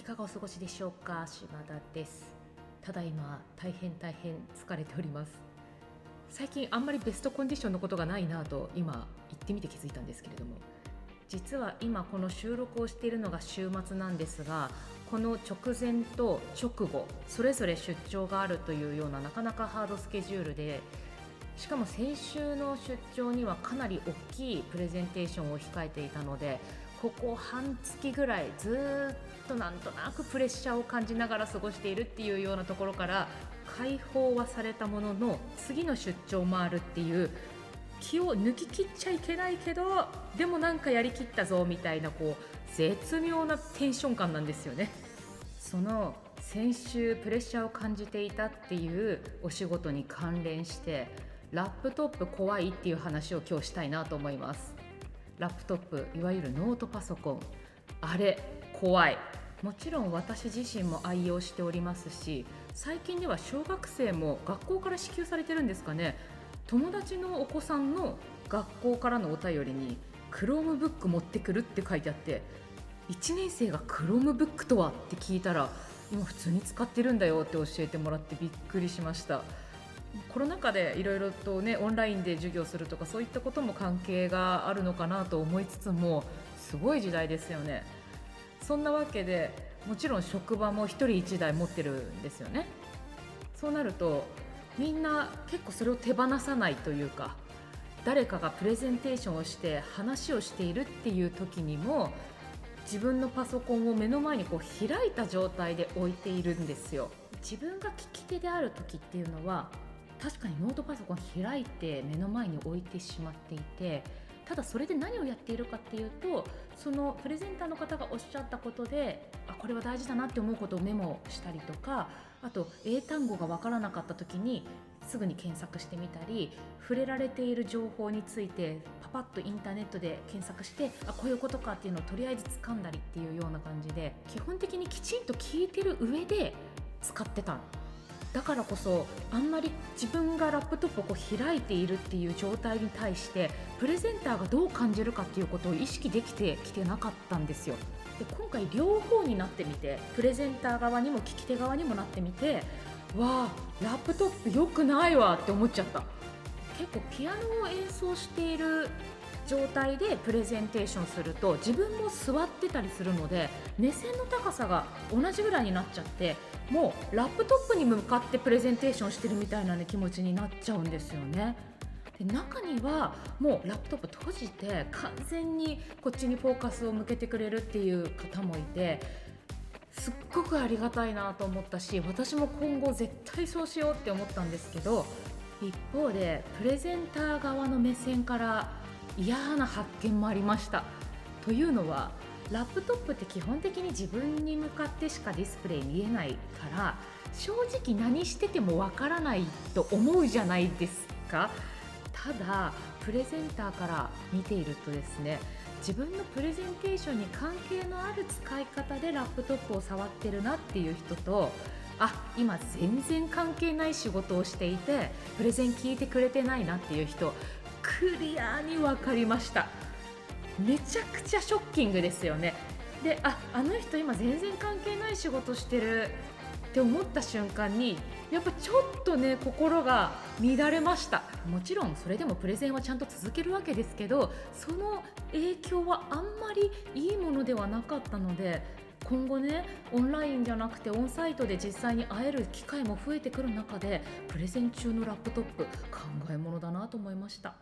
いかがお過ごしでしょうか？島田です。ただいま大変大変疲れております。最近あんまりベストコンディションのことがないなと今行ってみて気づいたんですけれども。実は今この収録をしているのが週末なんですがこの直前と直後それぞれ出張があるというようななかなかハードスケジュールでしかも先週の出張にはかなり大きいプレゼンテーションを控えていたのでここ半月ぐらいずっとなんとなくプレッシャーを感じながら過ごしているっていうようなところから解放はされたものの次の出張もあるっていう気を抜き切っちゃいけないけどでもなんかやりきったぞみたいなこう絶妙なテンション感なんですよね。その先週プレッシャーを感じていたっていうお仕事に関連してラップトップ怖いっていう話を今日したいなと思いますラップトップいわゆるノートパソコン。あれ怖い。もちろん私自身も愛用しておりますし最近では小学生も学校から支給されてるんですかね。友達のお子さんの学校からのお便りにクロームブック持ってくるって書いてあって1年生がクロームブックとは？って聞いたら今普通に使ってるんだよって教えてもらってびっくりしました。コロナ禍でいろいろとねオンラインで授業するとかそういったことも関係があるのかなと思いつつもすごい時代ですよね。そんなわけでもちろん職場も1人1台持ってるんですよね。そうなるとみんな結構それを手放さないというか誰かがプレゼンテーションをして話をしているっていう時にも自分のパソコンを目の前にこう開いた状態で置いているんですよ。自分が聞き手である時っていうのは確かにノートパソコン開いて目の前に置いてしまっていてただそれで何をやっているかっていうとそのプレゼンターの方がおっしゃったことであこれは大事だなって思うことをメモしたりとかあと英単語が分からなかった時にすぐに検索してみたり触れられている情報についてパパッとインターネットで検索してあこういうことかっていうのをとりあえず掴んだりっていうような感じで基本的にきちんと聞いてる上で使ってただからこそあんまり自分がラップトップをこう開いているっていう状態に対してプレゼンターがどう感じるかっていうことを意識できてきてなかったんですよ。で今回両方になってみてプレゼンター側にも聞き手側にもなってみてわあラップトップ良くないわって思っちゃった結構ピアノを演奏している状態でプレゼンテーションすると自分も座ってたりするので目線の高さが同じぐらいになっちゃってもうラップトップに向かってプレゼンテーションしてるみたいな、ね、気持ちになっちゃうんですよね。で中にはもうラップトップ閉じて完全にこっちにフォーカスを向けてくれるっていう方もいてすっごくありがたいなと思ったし私も今後絶対そうしようって思ったんですけど一方でプレゼンター側の目線から嫌な発見もありました。というのはラップトップって基本的に自分に向かってしかディスプレイ見えないから正直何しててもわからないと思うじゃないですか。ただプレゼンターから見ているとですね自分のプレゼンテーションに関係のある使い方でラップトップを触ってるなっていう人とあ今全然関係ない仕事をしていてプレゼン聞いてくれてないなっていう人クリアに分かりました。めちゃくちゃショッキングですよね。でああの人今全然関係ない仕事してるって思った瞬間にやっぱちょっとね心が乱れました。もちろんそれでもプレゼンはちゃんと続けるわけですけどその影響はあんまりいいものではなかったので今後ねオンラインじゃなくてオンサイトで実際に会える機会も増えてくる中でプレゼン中のラップトップ考えものだなと思いました。